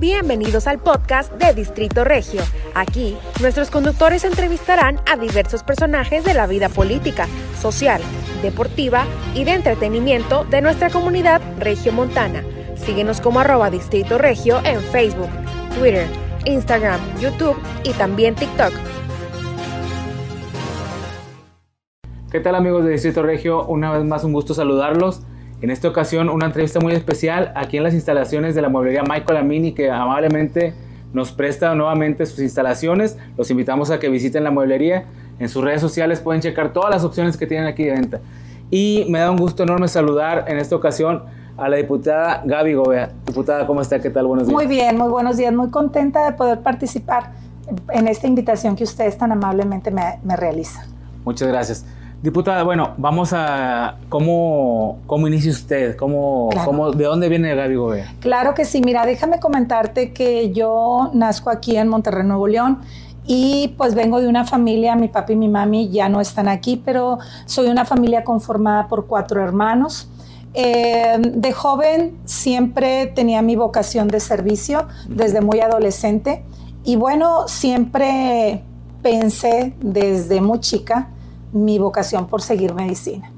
Bienvenidos al podcast de Distrito Regio. Aquí, nuestros conductores entrevistarán a diversos personajes de la vida política, social, deportiva y de entretenimiento de nuestra comunidad regiomontana. Síguenos como arroba Distrito Regio en Facebook, Twitter, Instagram, YouTube y también TikTok. ¿Qué tal amigos de Distrito Regio? Una vez más un gusto saludarlos. En esta ocasión una entrevista muy especial aquí en las instalaciones de la mueblería Michael Amini que amablemente nos presta nuevamente sus instalaciones. Los invitamos a que visiten la mueblería. En sus redes sociales pueden checar todas las opciones que tienen aquí de venta. Y me da un gusto enorme saludar en esta ocasión a la diputada Gaby Gobea. Diputada, ¿cómo está? ¿Qué tal? Buenos días. Muy bien, muy buenos días. Muy contenta de poder participar en esta invitación que ustedes tan amablemente me, me realizan. Muchas gracias. Diputada, bueno, vamos a cómo, cómo inicia usted, ¿Cómo, cómo, de dónde viene Gaby Gobea. Claro que sí, mira, déjame comentarte que yo nazco aquí en Monterrey, Nuevo León. Y pues vengo de una familia, mi papi y mi mami ya no están aquí, pero soy una familia conformada por cuatro hermanos. Eh, de joven siempre tenía mi vocación de servicio, desde muy adolescente. Y bueno, siempre pensé desde muy chica mi vocación por seguir medicina.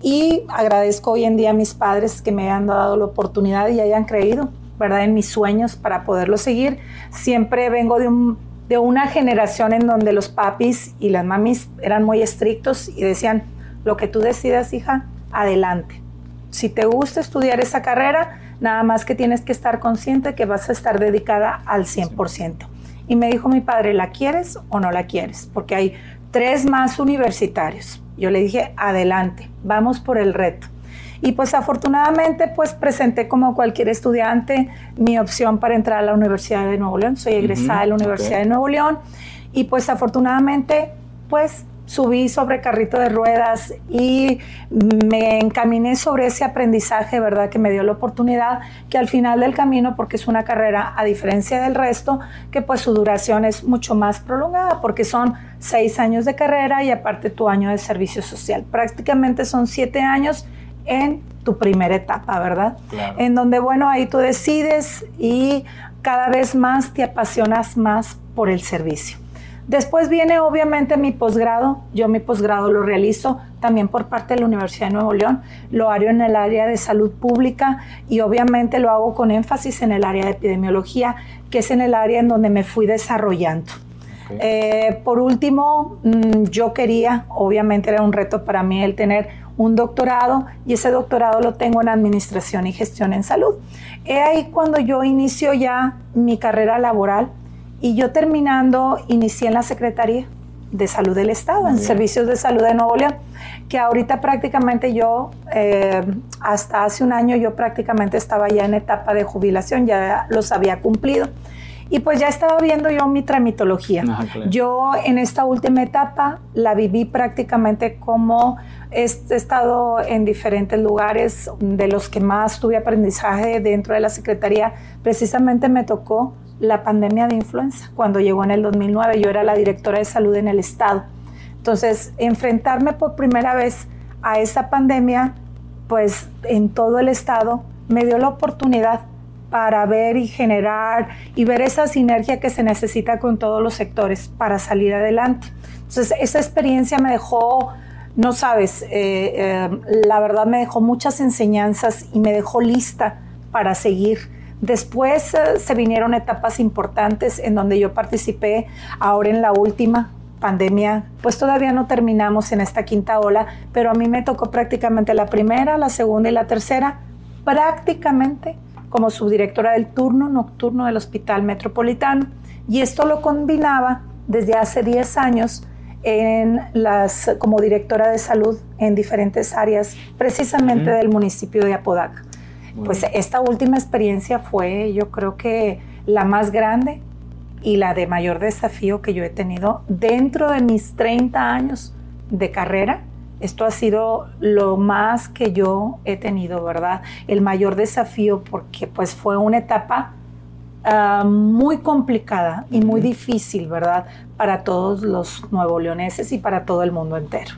Y agradezco hoy en día a mis padres que me hayan dado la oportunidad y hayan creído, ¿verdad?, en mis sueños para poderlo seguir. Siempre vengo de, un, de una generación en donde los papis y las mamis eran muy estrictos y decían, lo que tú decidas, hija, adelante. Si te gusta estudiar esa carrera, nada más que tienes que estar consciente que vas a estar dedicada al 100%. Y me dijo mi padre, ¿la quieres o no la quieres? Porque hay tres más universitarios. Yo le dije, adelante, vamos por el reto. Y pues afortunadamente pues presenté como cualquier estudiante mi opción para entrar a la Universidad de Nuevo León. Soy egresada de la Universidad de Nuevo León y pues afortunadamente pues subí sobre carrito de ruedas y me encaminé sobre ese aprendizaje, ¿verdad? Que me dio la oportunidad que al final del camino, porque es una carrera a diferencia del resto, que pues su duración es mucho más prolongada, porque son seis años de carrera y aparte tu año de servicio social. Prácticamente son siete años en tu primera etapa, ¿verdad? En donde, bueno, ahí tú decides y cada vez más te apasionas más por el servicio. Después viene obviamente mi posgrado. Yo mi posgrado lo realizo también por parte de la Universidad de Nuevo León. Lo hago en el área de salud pública y obviamente lo hago con énfasis en el área de epidemiología, que es en el área en donde me fui desarrollando. Eh, por último, mm, yo quería, obviamente era un reto para mí el tener un doctorado y ese doctorado lo tengo en administración y gestión en salud. He ahí cuando yo inicio ya mi carrera laboral y yo terminando, inicié en la Secretaría de Salud del Estado, en Servicios de Salud de Nuevo León, que ahorita prácticamente yo, eh, hasta hace un año, yo prácticamente estaba ya en etapa de jubilación, ya los había cumplido. Y pues ya estaba viendo yo mi tramitología. Yo en esta última etapa la viví prácticamente como he estado en diferentes lugares, de los que más tuve aprendizaje dentro de la Secretaría, precisamente me tocó la pandemia de influenza. Cuando llegó en el 2009, yo era la directora de salud en el estado. Entonces, enfrentarme por primera vez a esa pandemia, pues en todo el estado, me dio la oportunidad para ver y generar y ver esa sinergia que se necesita con todos los sectores para salir adelante. Entonces, esa experiencia me dejó, no sabes, eh, eh, la verdad me dejó muchas enseñanzas y me dejó lista para seguir Después eh, se vinieron etapas importantes en donde yo participé, ahora en la última pandemia, pues todavía no terminamos en esta quinta ola, pero a mí me tocó prácticamente la primera, la segunda y la tercera, prácticamente como subdirectora del turno nocturno del Hospital Metropolitano. Y esto lo combinaba desde hace 10 años en las, como directora de salud en diferentes áreas, precisamente del municipio de Apodaca pues esta última experiencia fue yo creo que la más grande y la de mayor desafío que yo he tenido dentro de mis 30 años de carrera. Esto ha sido lo más que yo he tenido, ¿verdad? El mayor desafío porque pues fue una etapa ah, muy complicada y muy difícil, ¿verdad? Para todos los nuevo leoneses y para todo el mundo entero.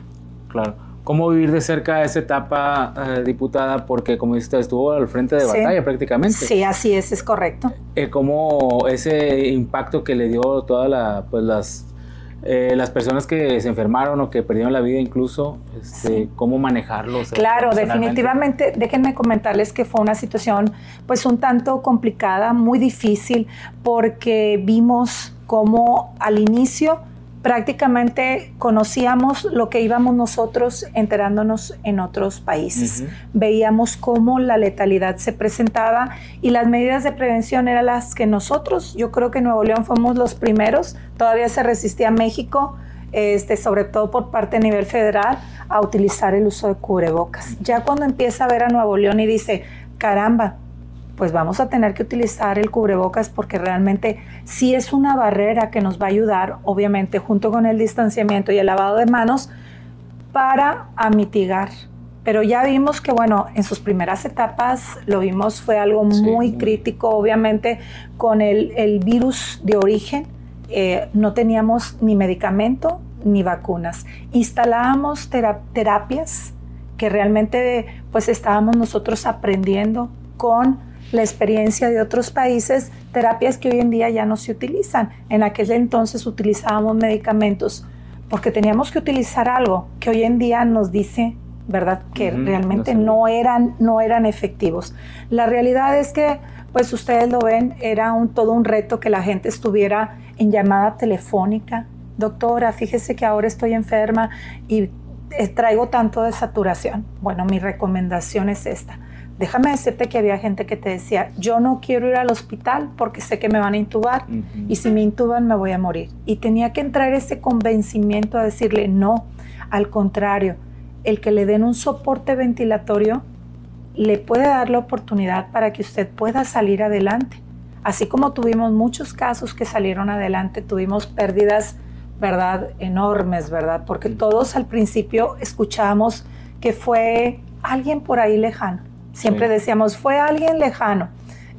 Claro. cómo vivir de cerca esa etapa, eh, diputada, porque como dice, estuvo al frente de batalla prácticamente. Sí, así es, es correcto. Eh, cómo ese impacto que le dio todas la, pues, las, eh, las personas que se enfermaron o que perdieron la vida incluso, este, cómo manejarlos. Claro, definitivamente, déjenme comentarles que fue una situación pues un tanto complicada, muy difícil, porque vimos cómo al inicio prácticamente conocíamos lo que íbamos nosotros enterándonos en otros países. Veíamos cómo la letalidad se presentaba y las medidas de prevención eran las que nosotros, yo creo que Nuevo León fuimos los primeros, todavía se resistía México, este, sobre todo por parte a nivel federal, a utilizar el uso de cubrebocas. Ya cuando empieza a ver a Nuevo León y dice, caramba, pues vamos a tener que utilizar el cubrebocas porque realmente sí es una barrera que nos va a ayudar, obviamente, junto con el distanciamiento y el lavado de manos, para mitigar. Pero ya vimos que, bueno, en sus primeras etapas lo vimos, fue algo muy crítico, obviamente, con el, virus de origen. Eh, no teníamos ni medicamento ni vacunas. Instalábamos terapias que realmente pues estábamos nosotros aprendiendo con la experiencia de otros países, terapias que hoy en día ya no se utilizan. En aquel entonces utilizábamos medicamentos porque teníamos que utilizar algo que hoy en día nos dice, ¿verdad?, que realmente no, eran, no eran efectivos. La realidad es que, pues ustedes lo ven, era un, todo un reto que la gente estuviera en llamada telefónica. Doctora, fíjese que ahora estoy enferma y eh, traigo tanto de saturación. Bueno, mi recomendación es esta déjame decirte que había gente que te decía, yo no quiero ir al hospital porque sé que me van a intubar y si me intuban me voy a morir. Y tenía que entrar ese convencimiento a decirle, no, al contrario, el que le den un soporte ventilatorio le puede dar la oportunidad para que usted pueda salir adelante. Así como tuvimos muchos casos que salieron adelante, tuvimos pérdidas, ¿verdad? Enormes, ¿verdad? Porque todos al principio escuchábamos que fue alguien por ahí lejano Siempre decíamos, fue alguien lejano.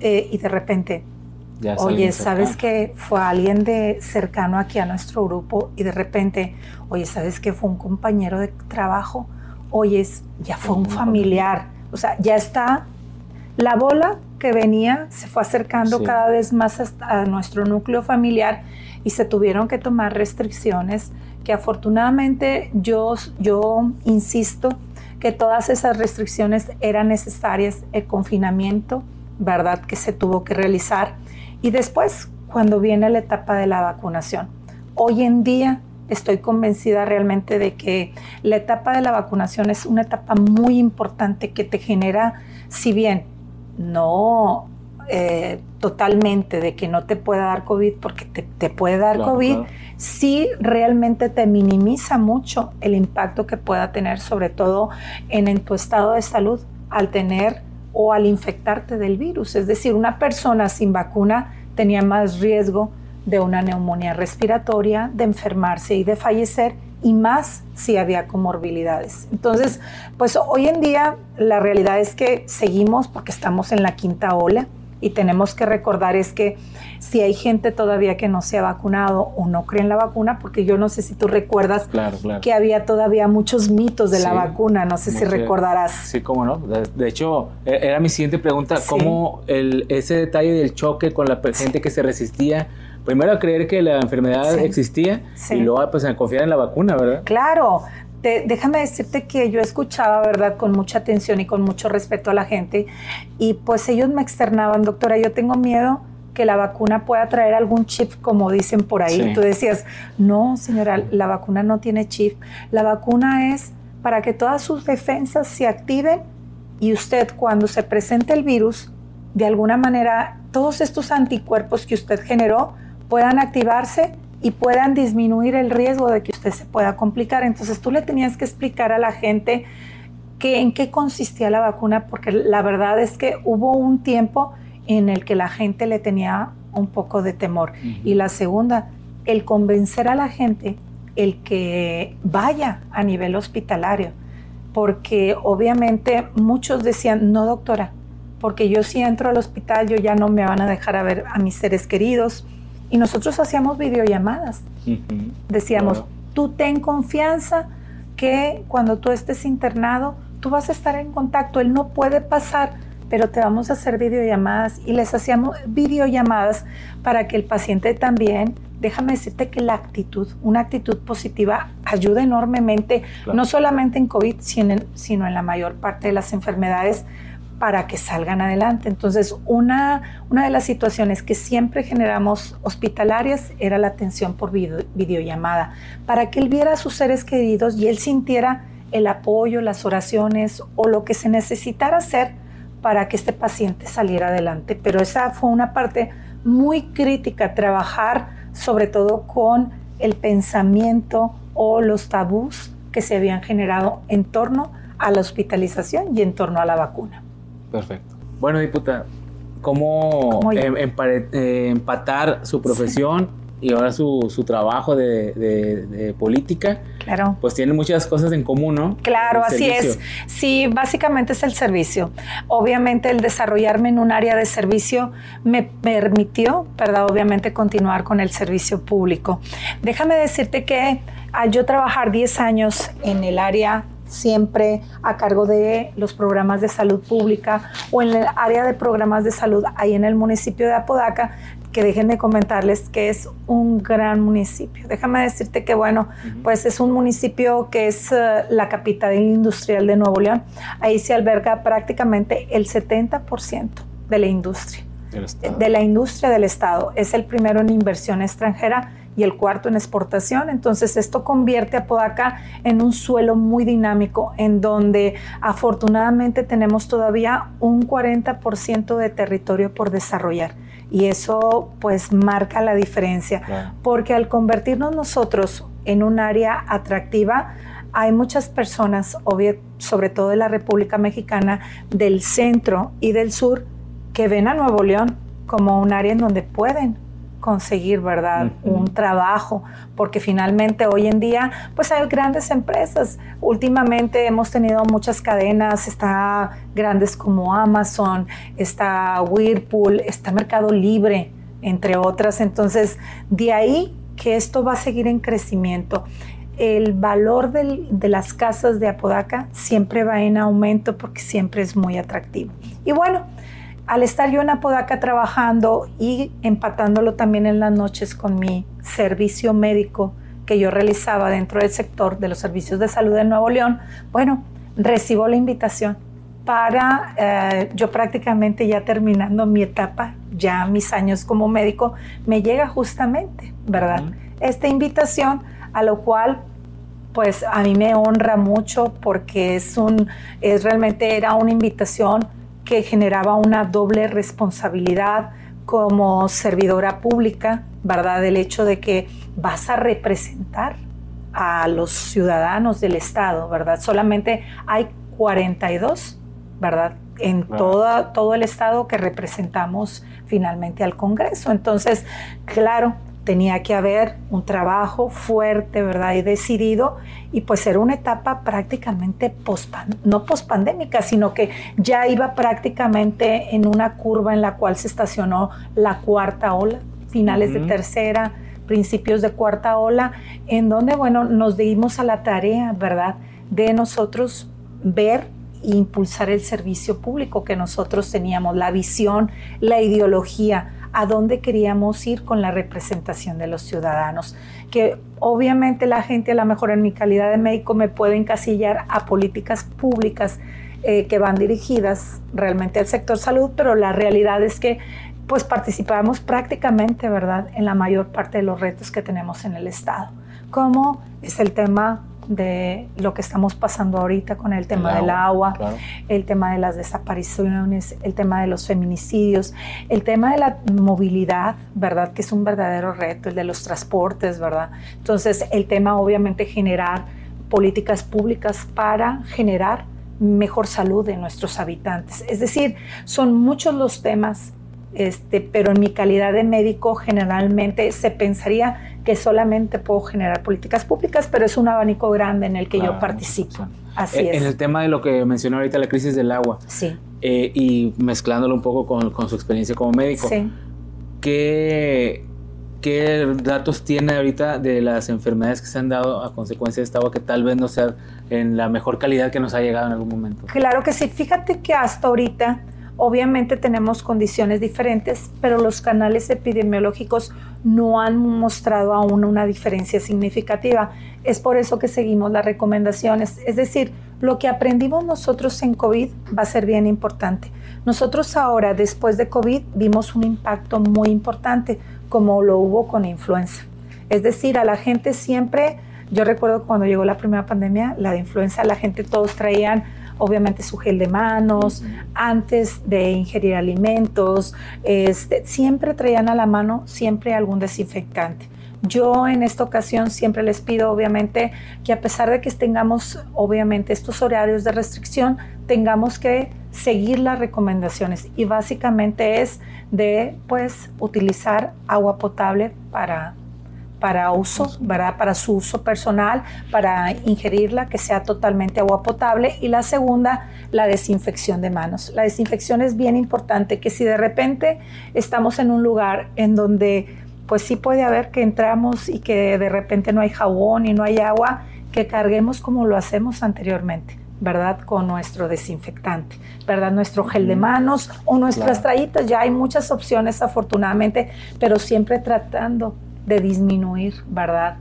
Eh, y de repente, oye, ¿sabes que fue alguien de cercano aquí a nuestro grupo? Y de repente, oye, ¿sabes que fue un compañero de trabajo? Oye, ya fue un familiar. O sea, ya está la bola que venía se fue acercando cada vez más a nuestro núcleo familiar y se tuvieron que tomar restricciones que afortunadamente yo, yo insisto, que todas esas restricciones eran necesarias, el confinamiento, ¿verdad? Que se tuvo que realizar. Y después, cuando viene la etapa de la vacunación. Hoy en día estoy convencida realmente de que la etapa de la vacunación es una etapa muy importante que te genera, si bien no eh, totalmente de que no te pueda dar COVID porque te, puede dar COVID, sí realmente te minimiza mucho el impacto que pueda tener, sobre todo en, en tu estado de salud, al tener o al infectarte del virus. Es decir, una persona sin vacuna tenía más riesgo de una neumonía respiratoria, de enfermarse y de fallecer, y más si había comorbilidades. Entonces, pues hoy en día la realidad es que seguimos porque estamos en la quinta ola y tenemos que recordar es que si hay gente todavía que no se ha vacunado o no cree en la vacuna, porque yo no sé si tú recuerdas que había todavía muchos mitos de la vacuna, no sé si recordarás. Sí, cómo no. De, hecho, e, era mi siguiente pregunta, ¿cómo el, ese detalle del choque con la gente que se resistía primero a creer que la enfermedad existía y luego pues a confiar en la vacuna, ¿verdad? Claro, déjame decirte que yo escuchaba, ¿verdad?, con mucha atención y con mucho respeto a la gente y pues ellos me externaban, doctora, yo tengo miedo que la vacuna pueda traer algún chip, como dicen por ahí. Tú decías, no, señora, la vacuna no tiene chip. La vacuna es para que todas sus defensas se activen y usted cuando se presente el virus, de alguna manera, todos estos anticuerpos que usted generó puedan activarse y puedan disminuir el riesgo de que usted se pueda complicar. Entonces tú le tenías que explicar a la gente que, en qué consistía la vacuna, porque la verdad es que hubo un tiempo en el que la gente le tenía un poco de temor. Y la segunda, el convencer a la gente el que vaya a nivel hospitalario, porque obviamente muchos decían, no doctora, porque yo si entro al hospital yo ya no me van a dejar a ver a mis seres queridos, y nosotros hacíamos videollamadas. Decíamos, tú ten confianza que cuando tú estés internado, tú vas a estar en contacto, él no puede pasar, pero te vamos a hacer videollamadas y les hacíamos videollamadas para que el paciente también, déjame decirte que la actitud, una actitud positiva ayuda enormemente, no solamente en COVID, sino en, sino en la mayor parte de las enfermedades para que salgan adelante. Entonces, una, una de las situaciones que siempre generamos hospitalarias era la atención por videollamada, para que él viera a sus seres queridos y él sintiera el apoyo, las oraciones o lo que se necesitara hacer para que este paciente saliera adelante. Pero esa fue una parte muy crítica, trabajar sobre todo con el pensamiento o los tabús que se habían generado en torno a la hospitalización y en torno a la vacuna. Perfecto. Bueno, diputada, ¿cómo, em, eh, empatar su profesión y ahora su, su trabajo de, política. Claro. Pues tiene muchas cosas en común, ¿no? Claro, así es. Sí, básicamente es el servicio. Obviamente el desarrollarme en un área de servicio me permitió, ¿verdad? Obviamente continuar con el servicio público. Déjame decirte que al yo trabajar 10 años en el área siempre a cargo de los programas de salud pública o en el área de programas de salud ahí en el municipio de Apodaca, que déjenme comentarles que es un gran municipio. Déjame decirte que, bueno, pues es un municipio que es eh, la capital industrial de Nuevo León. Ahí se alberga prácticamente el 70% de la industria. De la industria del Estado. Es el primero en inversión extranjera y el cuarto en exportación. Entonces esto convierte a Podaca en un suelo muy dinámico en donde afortunadamente tenemos todavía un 40% de territorio por desarrollar y eso pues marca la diferencia, porque al convertirnos nosotros en un área atractiva, hay muchas personas, sobre todo de la República Mexicana, del centro y del sur, que ven a Nuevo León como un área en donde pueden conseguir, ¿verdad? Un trabajo, porque finalmente hoy en día, pues hay grandes empresas. Últimamente hemos tenido muchas cadenas, está grandes como Amazon, está Whirlpool, está Mercado Libre, entre otras. Entonces, de ahí que esto va a seguir en crecimiento. El valor de las casas de Apodaca siempre va en aumento porque siempre es muy atractivo. Y bueno, al estar yo en Apodaca trabajando y empatándolo también en las noches con mi servicio médico que yo realizaba dentro del sector de los servicios de salud de Nuevo León, bueno, recibo la invitación para eh, yo prácticamente ya terminando mi etapa, ya mis años como médico, me llega justamente, ¿verdad? Esta invitación a lo cual pues a mí me honra mucho porque es un, es realmente era una invitación que generaba una doble responsabilidad como servidora pública, ¿verdad? El hecho de que vas a representar a los ciudadanos del Estado, ¿verdad? Solamente hay 42, ¿verdad? En toda, todo el Estado que representamos finalmente al Congreso. Entonces, claro, tenía que haber un trabajo fuerte, ¿verdad? Y decidido, y pues era una etapa prácticamente post no pospandémica, sino que ya iba prácticamente en una curva en la cual se estacionó la cuarta ola, finales de tercera, principios de cuarta ola, en donde, bueno, nos dimos a la tarea, ¿verdad? De nosotros ver e impulsar el servicio público que nosotros teníamos, la visión, la ideología, a dónde queríamos ir con la representación de los ciudadanos. Que obviamente la gente, a lo mejor en mi calidad de médico, me puede encasillar a políticas públicas eh, que van dirigidas realmente al sector salud, pero la realidad es que pues participamos prácticamente, ¿verdad?, en la mayor parte de los retos que tenemos en el Estado, como es el tema de lo que estamos pasando ahorita con el tema del agua, el tema de las desapariciones, el tema de los feminicidios, el tema de la movilidad, ¿verdad? Que es un verdadero reto, el de los transportes, ¿verdad? Entonces, el tema obviamente generar políticas públicas para generar mejor salud de nuestros habitantes. Es decir, son muchos los temas este, pero en mi calidad de médico generalmente se pensaría que solamente puedo generar políticas públicas, pero es un abanico grande en el que yo participo. Así en, es. En el tema de lo que mencionó ahorita, la crisis del agua, sí. Eh, y mezclándolo un poco con, su experiencia como médico, sí. ¿qué, ¿qué datos tiene ahorita de las enfermedades que se han dado a consecuencia de esta agua que tal vez no sea en la mejor calidad que nos ha llegado en algún momento? Claro que sí. Fíjate que hasta ahorita Obviamente tenemos condiciones diferentes, pero los canales epidemiológicos no han mostrado aún una diferencia significativa. Es por eso que seguimos las recomendaciones. Es decir, lo que aprendimos nosotros en COVID va a ser bien importante. Nosotros ahora, después de COVID, vimos un impacto muy importante, como lo hubo con influenza. Es decir, a la gente siempre, yo recuerdo cuando llegó la primera pandemia, la de influenza, la gente todos traían obviamente su gel de manos, antes de ingerir alimentos, este, siempre traían a la mano siempre algún desinfectante. Yo en esta ocasión siempre les pido obviamente que a pesar de que tengamos obviamente estos horarios de restricción, tengamos que seguir las recomendaciones y básicamente es de pues utilizar agua potable para para uso, ¿verdad? Para su uso personal, para ingerirla, que sea totalmente agua potable. Y la segunda, la desinfección de manos. La desinfección es bien importante, que si de repente estamos en un lugar en donde pues sí puede haber que entramos y que de repente no hay jabón y no hay agua, que carguemos como lo hacemos anteriormente. ¿verdad? Con nuestro desinfectante, ¿verdad? Nuestro gel de manos o nuestras trayitas. Ya hay muchas opciones, afortunadamente, pero siempre tratando de disminuir, ¿verdad?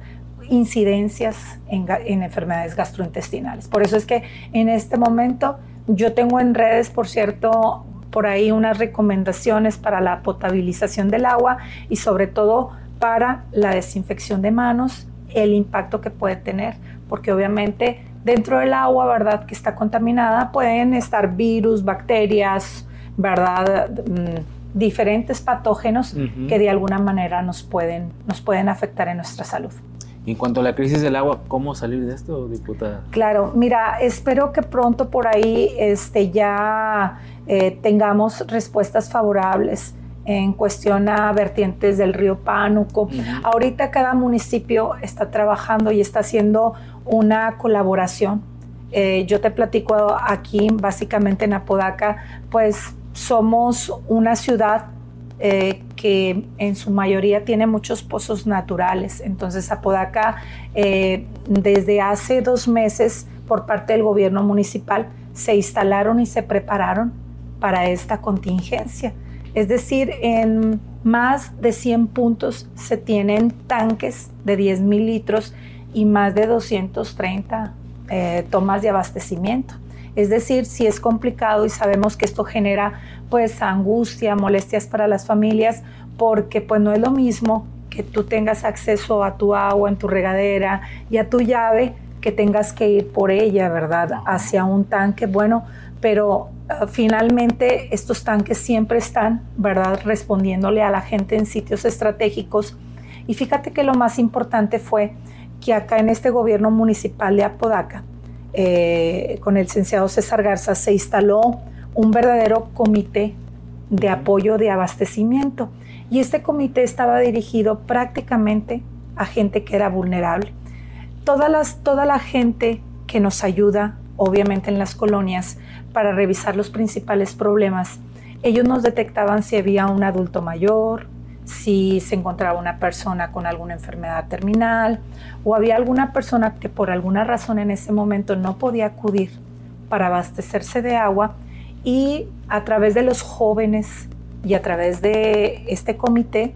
incidencias en, enfermedades gastrointestinales. Por eso es que en este momento yo tengo en redes, por cierto, por ahí unas recomendaciones para la potabilización del agua y sobre todo para la desinfección de manos, el impacto que puede tener, porque obviamente dentro del agua, ¿verdad?, que está contaminada, pueden estar virus, bacterias, ¿verdad? Mm, diferentes patógenos que de alguna manera nos pueden, nos pueden afectar en nuestra salud. en cuanto a la crisis del agua, ¿cómo salir de esto, diputada? Claro, mira, espero que pronto por ahí este, ya eh, tengamos respuestas favorables en cuestión a vertientes del río Pánuco. Ahorita cada municipio está trabajando y está haciendo una colaboración. Eh, yo te platico aquí, básicamente en Apodaca, pues somos una ciudad eh, que en su mayoría tiene muchos pozos naturales. Entonces, Apodaca, eh, desde hace dos meses, por parte del gobierno municipal, se instalaron y se prepararon para esta contingencia. Es decir, en más de 100 puntos se tienen tanques de 10 mil litros y más de 230 eh, tomas de abastecimiento. Es decir, si es complicado y sabemos que esto genera pues angustia, molestias para las familias, porque pues no es lo mismo que tú tengas acceso a tu agua en tu regadera y a tu llave que tengas que ir por ella, ¿verdad? Hacia un tanque, bueno, pero ah, finalmente estos tanques siempre están, ¿verdad? Respondiéndole a la gente en sitios estratégicos. Y fíjate que lo más importante fue que acá en este gobierno municipal de Apodaca, eh, con el licenciado César Garza, se instaló un verdadero comité de apoyo de abastecimiento. Y este comité estaba dirigido prácticamente a gente que era vulnerable. Todas las, toda la gente que nos ayuda, obviamente en las colonias, para revisar los principales problemas, ellos nos detectaban si había un adulto mayor, si se encontraba una persona con alguna enfermedad terminal o había alguna persona que por alguna razón en ese momento no podía acudir para abastecerse de agua y a través de los jóvenes y a través de este comité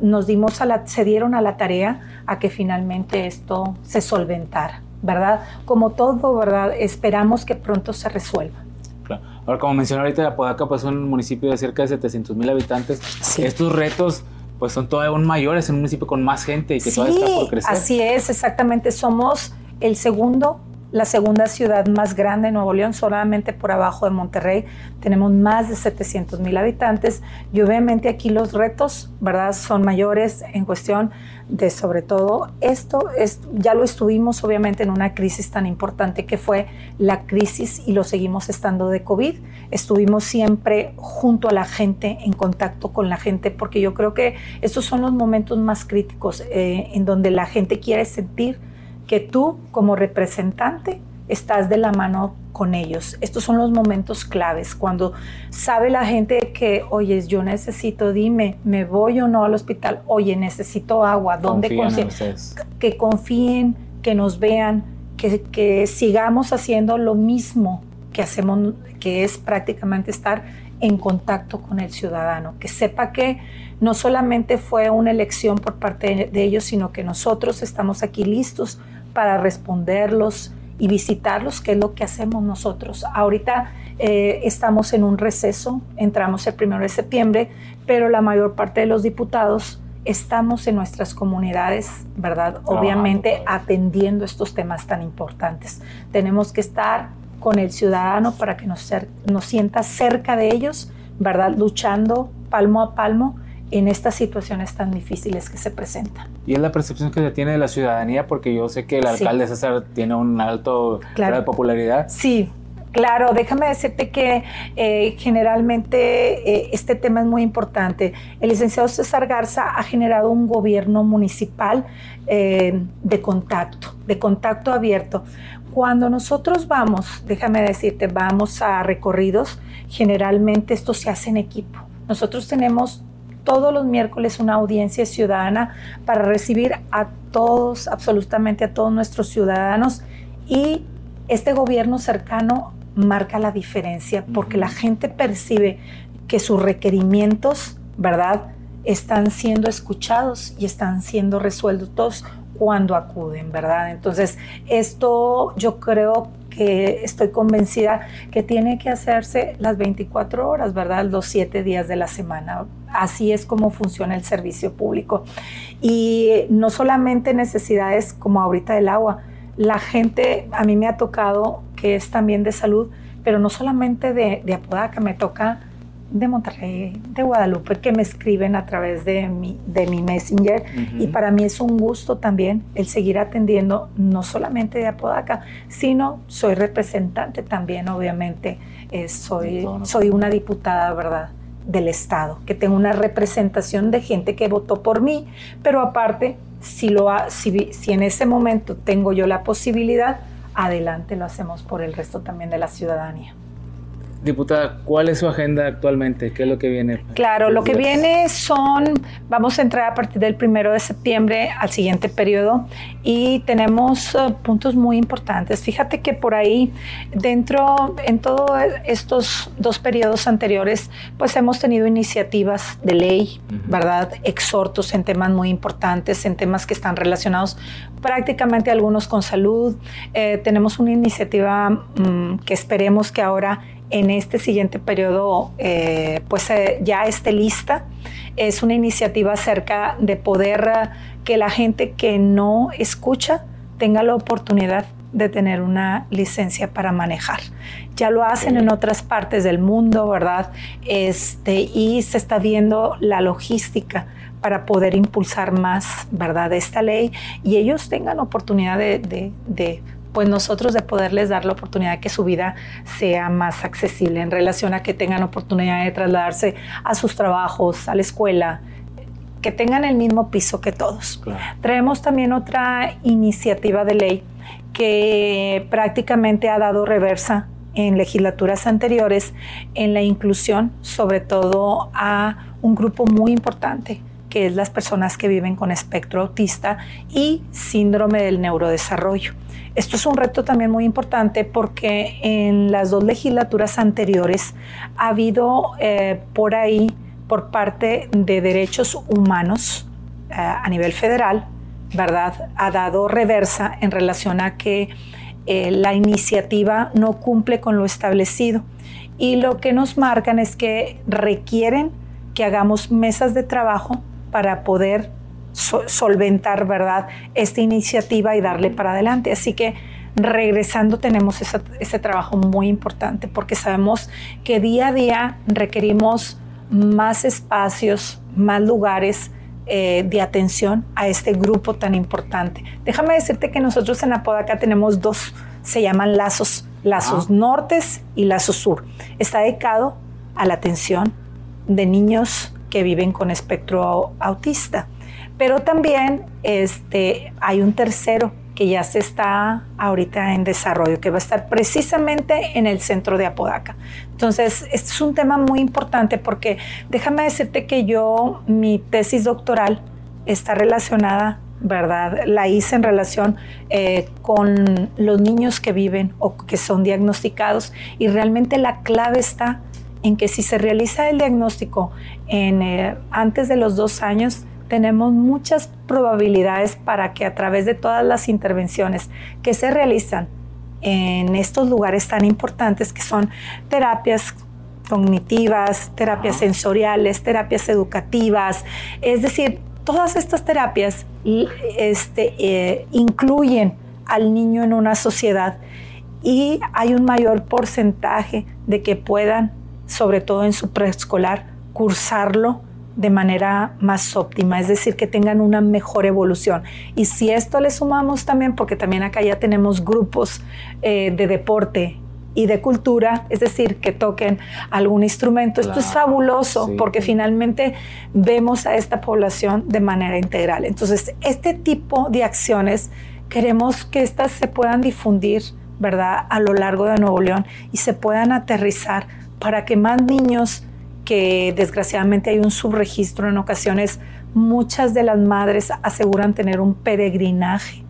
nos dimos a la, se dieron a la tarea a que finalmente esto se solventara, ¿verdad? Como todo, ¿verdad? Esperamos que pronto se resuelva. Claro. Ahora, como mencionó ahorita, Apodaca pues, es un municipio de cerca de 700 mil habitantes. Estos retos pues son todavía aún mayores en un municipio con más gente y que todavía está por crecer. Así es, exactamente. Somos el segundo la segunda ciudad más grande de Nuevo León, solamente por abajo de Monterrey. Tenemos más de 700 mil habitantes y obviamente aquí los retos, ¿verdad?, son mayores en cuestión de sobre todo esto, es, ya lo estuvimos obviamente en una crisis tan importante que fue la crisis y lo seguimos estando de COVID. Estuvimos siempre junto a la gente, en contacto con la gente, porque yo creo que estos son los momentos más críticos eh, en donde la gente quiere sentir que tú como representante estás de la mano con ellos. Estos son los momentos claves, cuando sabe la gente que, oye, yo necesito, dime, ¿me voy o no al hospital? Oye, necesito agua, ¿dónde confíen? Que confíen, que nos vean, que, que sigamos haciendo lo mismo que hacemos, que es prácticamente estar en contacto con el ciudadano, que sepa que no solamente fue una elección por parte de ellos, sino que nosotros estamos aquí listos para responderlos y visitarlos, que es lo que hacemos nosotros. Ahorita eh, estamos en un receso, entramos el primero de septiembre, pero la mayor parte de los diputados estamos en nuestras comunidades, ¿verdad? Obviamente atendiendo estos temas tan importantes. Tenemos que estar con el ciudadano para que nos, nos sienta cerca de ellos, ¿verdad? Luchando palmo a palmo en estas situaciones tan difíciles que se presentan. Y es la percepción que se tiene de la ciudadanía, porque yo sé que el alcalde César tiene un alto grado de popularidad. Sí, Claro, déjame decirte que eh, generalmente eh, este tema es muy importante. El licenciado César Garza ha generado un gobierno municipal eh, de contacto, de contacto abierto. Cuando nosotros vamos, déjame decirte, vamos a recorridos, generalmente esto se hace en equipo. Nosotros tenemos todos los miércoles una audiencia ciudadana para recibir a todos, absolutamente a todos nuestros ciudadanos y este gobierno cercano marca la diferencia porque la gente percibe que sus requerimientos, ¿verdad?, están siendo escuchados y están siendo resueltos cuando acuden, ¿verdad? Entonces, esto yo creo estoy convencida que tiene que hacerse las 24 horas, ¿verdad? Los 7 días de la semana. Así es como funciona el servicio público. Y no solamente necesidades como ahorita del agua, la gente, a mí me ha tocado que es también de salud, pero no solamente de, de Apodaca, me toca de Monterrey, de Guadalupe, que me escriben a través de mi, de mi Messenger. Y para mí es un gusto también el seguir atendiendo, no solamente de Apodaca, sino soy representante también, obviamente. Eh, soy, soy una diputada, ¿verdad? del Estado, que tengo una representación de gente que votó por mí, pero aparte, si, lo si, si en ese momento tengo yo la posibilidad, adelante lo hacemos por el resto también de la ciudadanía. Diputada, ¿cuál es su agenda actualmente? ¿Qué es lo que viene? Claro, lo que viene son, vamos a entrar a partir del primero de septiembre al siguiente periodo y tenemos eh, puntos muy importantes. Fíjate que por ahí, dentro, en todos estos dos periodos anteriores, pues hemos tenido iniciativas de ley, ¿verdad? Exhortos en temas muy importantes, en temas que están relacionados prácticamente algunos con salud. Eh, tenemos una iniciativa mm, que esperemos que ahora en este siguiente periodo eh, pues eh, ya esté lista. Es una iniciativa acerca de poder eh, que la gente que no escucha tenga la oportunidad de tener una licencia para manejar. Ya lo hacen en otras partes del mundo, ¿verdad? Este, y se está viendo la logística para poder impulsar más, ¿verdad?, esta ley y ellos tengan oportunidad de, pues nosotros de poderles dar la oportunidad de que su vida sea más accesible en relación a que tengan oportunidad de trasladarse a sus trabajos, a la escuela, que tengan el mismo piso que todos. Traemos también otra iniciativa de ley que prácticamente ha dado reversa en legislaturas anteriores en la inclusión, sobre todo a un grupo muy importante que es las personas que viven con espectro autista y síndrome del neurodesarrollo. Esto es un reto también muy importante porque en las dos legislaturas anteriores ha habido eh, por ahí, por parte de derechos humanos eh, a nivel federal, ¿verdad? Ha dado reversa en relación a que eh, la iniciativa no cumple con lo establecido. Y lo que nos marcan es que requieren que hagamos mesas de trabajo para poder solventar, ¿verdad?, esta iniciativa y darle para adelante. Así que regresando tenemos ese, trabajo muy importante porque sabemos que día a día requerimos más espacios, más lugares eh, de atención a este grupo tan importante. Déjame decirte que nosotros en Apodaca tenemos dos, se llaman lazos, lazos ah. nortes y lazos sur. Está dedicado a la atención de niños que viven con espectro autista. Pero también este, hay un tercero que ya se está ahorita en desarrollo, que va a estar precisamente en el centro de Apodaca. Entonces, este es un tema muy importante porque déjame decirte que yo, mi tesis doctoral está relacionada ¿verdad? La hice en relación eh, con los niños que viven o que son diagnosticados y realmente la clave está en que si se realiza el diagnóstico en, eh, antes de los dos años, tenemos muchas probabilidades para que a través de todas las intervenciones que se realizan en estos lugares tan importantes que son terapias cognitivas, terapias sensoriales, terapias educativas, es decir, todas estas terapias este, eh, incluyen al niño en una sociedad y hay un mayor porcentaje de que puedan, sobre todo en su preescolar, cursarlo de manera más óptima, es decir, que tengan una mejor evolución. Y si esto le sumamos también, porque también acá ya tenemos grupos eh, de deporte y de cultura, es decir, que toquen algún instrumento. Esto es fabuloso porque finalmente vemos a esta población de manera integral. Entonces, este tipo de acciones queremos que estas se puedan difundir, ¿verdad?, a lo largo de Nuevo León y se puedan aterrizar para que más niños que desgraciadamente hay un subregistro en ocasiones, muchas de las madres aseguran tener un peregrinaje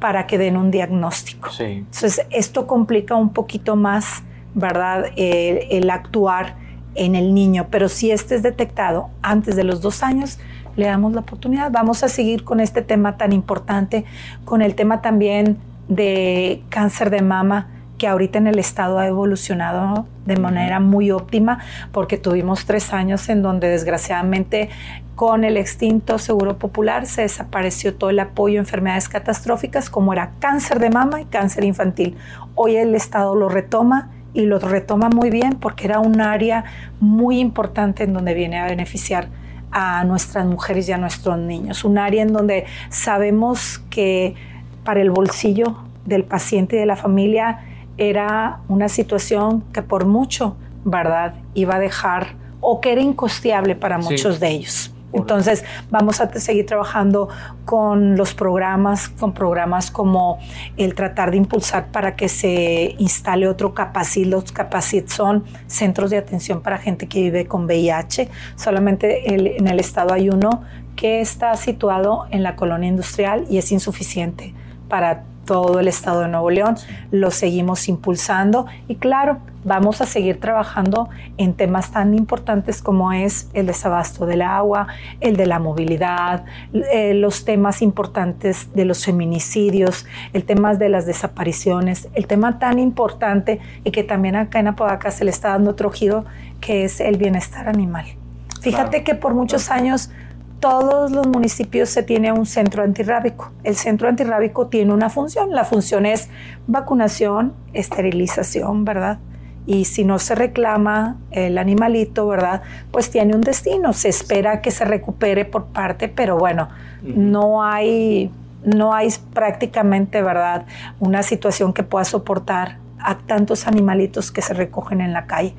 para que den un diagnóstico. Entonces, esto complica un poquito más, ¿verdad?, el, actuar en el niño, pero si este es detectado antes de los dos años, le damos la oportunidad. Vamos a seguir con este tema tan importante, con el tema también de cáncer de mama que ahorita en el estado ha evolucionado de manera muy óptima porque tuvimos tres años en donde desgraciadamente con el extinto Seguro Popular se desapareció todo el apoyo a enfermedades catastróficas como era cáncer de mama y cáncer infantil. Hoy el estado lo retoma y lo retoma muy bien porque era un área muy importante en donde viene a beneficiar a nuestras mujeres y a nuestros niños. Un área en donde sabemos que para el bolsillo del paciente y de la familia era una situación que por mucho, ¿verdad?, iba a dejar o que era incosteable para muchos de ellos. Entonces vamos a seguir trabajando con los programas, con programas como el tratar de impulsar para que se instale otro Capacit. Los Capacit son centros de atención para gente que vive con VIH. Solamente en el estado hay uno que está situado en la colonia industrial y es insuficiente para todo el estado de Nuevo León, lo seguimos impulsando y claro, vamos a seguir trabajando en temas tan importantes como es el desabasto del agua, el de la movilidad, eh, los temas importantes de los feminicidios, el tema de las desapariciones, el tema tan importante y que también acá en Apodaca se le está dando otro giro, que es el bienestar animal. Fíjate que por muchos años todos los municipios se tiene un centro antirrábico. El centro antirrábico tiene una función. La función es vacunación, esterilización, ¿verdad? Y si no se reclama el animalito, ¿verdad? Pues tiene un destino. Se espera que se recupere por parte, pero bueno, no hay no hay prácticamente, ¿verdad?, una situación que pueda soportar a tantos animalitos que se recogen en la calle.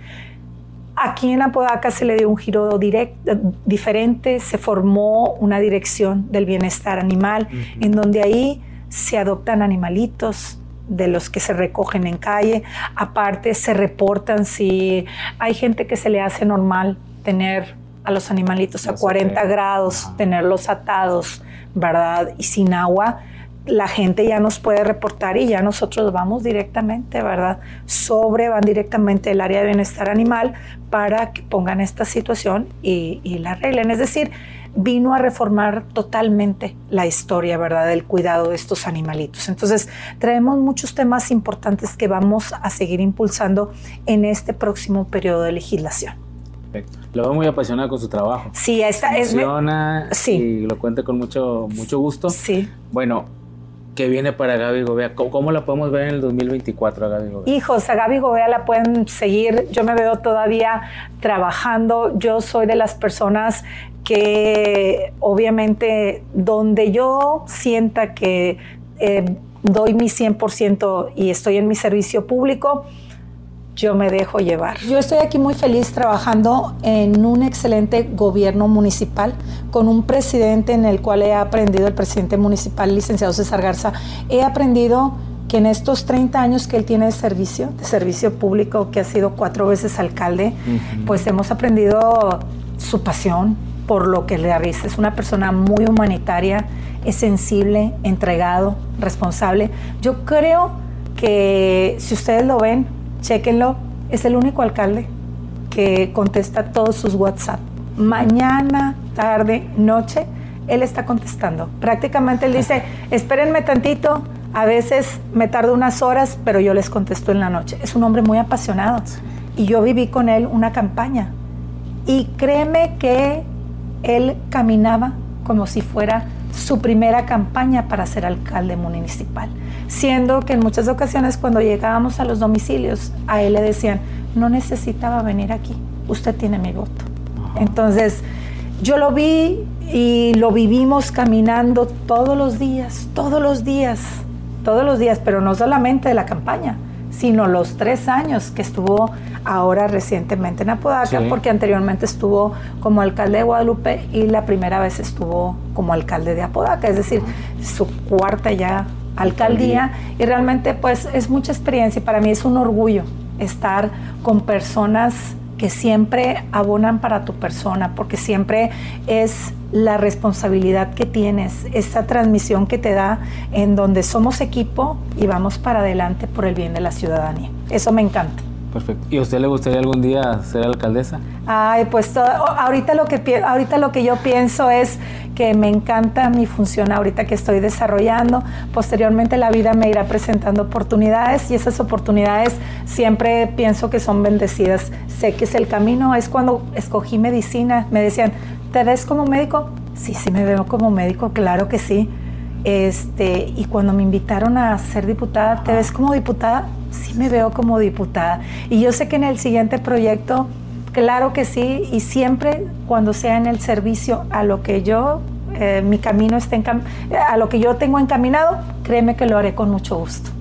Aquí en Apodaca se le dio un giro directo, diferente, se formó una dirección del bienestar animal, en donde ahí se adoptan animalitos de los que se recogen en calle, aparte se reportan si hay gente que se le hace normal tener a los animalitos a 40 grados, tenerlos atados, ¿verdad? Y sin agua, la gente ya nos puede reportar y ya nosotros vamos directamente, ¿verdad? Sobre, van directamente el área de bienestar animal para que pongan esta situación y, la arreglen. Es decir, vino a reformar totalmente la historia, ¿verdad?, del cuidado de estos animalitos. Entonces, traemos muchos temas importantes que vamos a seguir impulsando en este próximo periodo de legislación. Lo veo muy apasionado con su trabajo. Sí, esta es. sí. y lo cuenta con mucho, mucho gusto. Sí. Bueno, que viene para Gaby Gobea. ¿Cómo, la podemos ver en el 2024 a Gaby Gobea? Hijos, a Gaby Gobea la pueden seguir. Yo me veo todavía trabajando. Yo soy de las personas que obviamente donde yo sienta que eh, doy mi 100% y estoy en mi servicio público, yo me dejo llevar. Yo estoy aquí muy feliz trabajando en un excelente gobierno municipal con un presidente en el cual he aprendido, el presidente municipal, licenciado César Garza, he aprendido que en estos 30 años que él tiene de servicio, de servicio público, que ha sido cuatro veces alcalde, pues hemos aprendido su pasión por lo que le realiza. Es una persona muy humanitaria, es sensible, entregado, responsable. Yo creo que si ustedes lo ven, Chéquenlo, es el único alcalde que contesta todos sus WhatsApp. Mañana, tarde, noche, él está contestando. Prácticamente él dice, espérenme tantito, a veces me tardo unas horas, pero yo les contesto en la noche. Es un hombre muy apasionado. Y yo viví con él una campaña. Y créeme que él caminaba como si fuera su primera campaña para ser alcalde municipal, siendo que en muchas ocasiones cuando llegábamos a los domicilios, a él le decían, no necesitaba venir aquí, usted tiene mi voto. Entonces, yo lo vi y lo vivimos caminando todos los días, todos los días, todos los días, pero no solamente de la campaña, sino los tres años que estuvo ahora recientemente en Apodaca, porque anteriormente estuvo como alcalde de Guadalupe y la primera vez estuvo como alcalde de Apodaca, es decir, su cuarta ya alcaldía. Y realmente pues es mucha experiencia y para mí es un orgullo estar con personas que siempre abonan para tu persona, porque siempre es la responsabilidad que tienes, esa transmisión que te da en donde somos equipo y vamos para adelante por el bien de la ciudadanía. Eso me encanta. Perfecto. ¿Y a usted le gustaría algún día ser alcaldesa? Ay, pues ahorita, lo que, ahorita lo que yo pienso es que me encanta mi función ahorita que estoy desarrollando. Posteriormente la vida me irá presentando oportunidades y esas oportunidades siempre pienso que son bendecidas. Sé que es el camino. Es cuando escogí medicina. Me decían, ¿te ves como médico? Sí, sí me veo como médico, claro que sí. Este, y cuando me invitaron a ser diputada, ¿te ves como diputada? Sí me veo como diputada. Y yo sé que en el siguiente proyecto, claro que sí, y siempre cuando sea en el servicio a lo que yo, eh, mi camino esté a lo que yo tengo encaminado, créeme que lo haré con mucho gusto.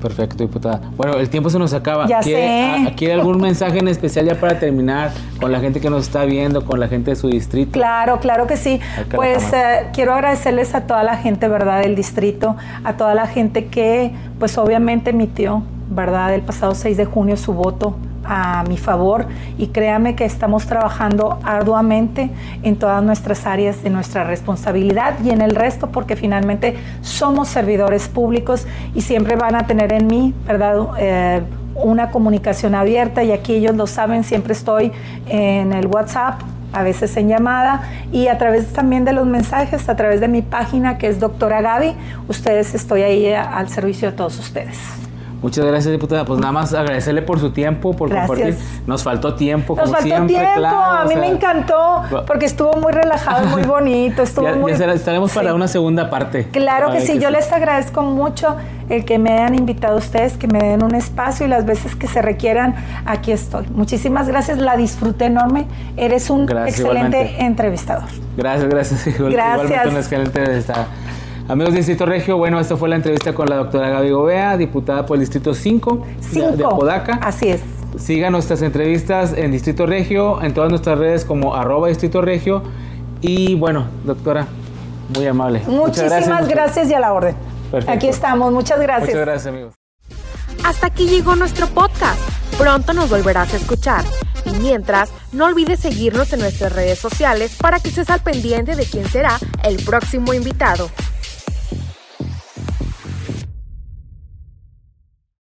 Perfecto, diputada. Bueno, el tiempo se nos acaba. Ya sé. ¿Quiere algún mensaje en especial ya para terminar con la gente que nos está viendo, con la gente de su distrito? Claro, claro que sí. Pues eh, quiero agradecerles a toda la gente, ¿verdad?, del distrito, a toda la gente que, pues obviamente emitió, ¿verdad?, el pasado 6 de junio su voto a mi favor y créame que estamos trabajando arduamente en todas nuestras áreas de nuestra responsabilidad y en el resto porque finalmente somos servidores públicos y siempre van a tener en mí, ¿verdad? Eh, una comunicación abierta y aquí ellos lo saben, siempre estoy en el WhatsApp a veces en llamada y a través también de los mensajes, a través de mi página que es doctora Gaby, ustedes estoy ahí al servicio de todos ustedes. Muchas gracias, diputada. Pues nada más agradecerle por su tiempo, por compartir. Nos faltó tiempo, Nos faltó tiempo. a mí me encantó porque estuvo muy relajado, muy bonito. Estuvo muy... estaremos para una segunda parte. Claro que sí. Yo les agradezco mucho el que me hayan invitado a ustedes, que me den un espacio y las veces que se requieran, aquí estoy. Muchísimas gracias. La disfruté enorme. Eres un excelente entrevistador. Gracias, gracias. gracias. Igualmente un excelente entrevistador. Amigos de Distrito Regio, bueno, esta fue la entrevista con la doctora Gaby Gobea, diputada por el Distrito 5 de Apodaca. Así es. Sigan nuestras entrevistas en Distrito Regio, en todas nuestras redes como arroba Distrito Regio. Y bueno, doctora, muy amable. Muchísimas gracias, y a la orden. Perfecto. Aquí estamos, muchas gracias. Muchas gracias, amigos. Hasta aquí llegó nuestro podcast. Pronto nos volverás a escuchar. Y mientras, no olvides seguirnos en nuestras redes sociales para que estés al pendiente de quién será el próximo invitado.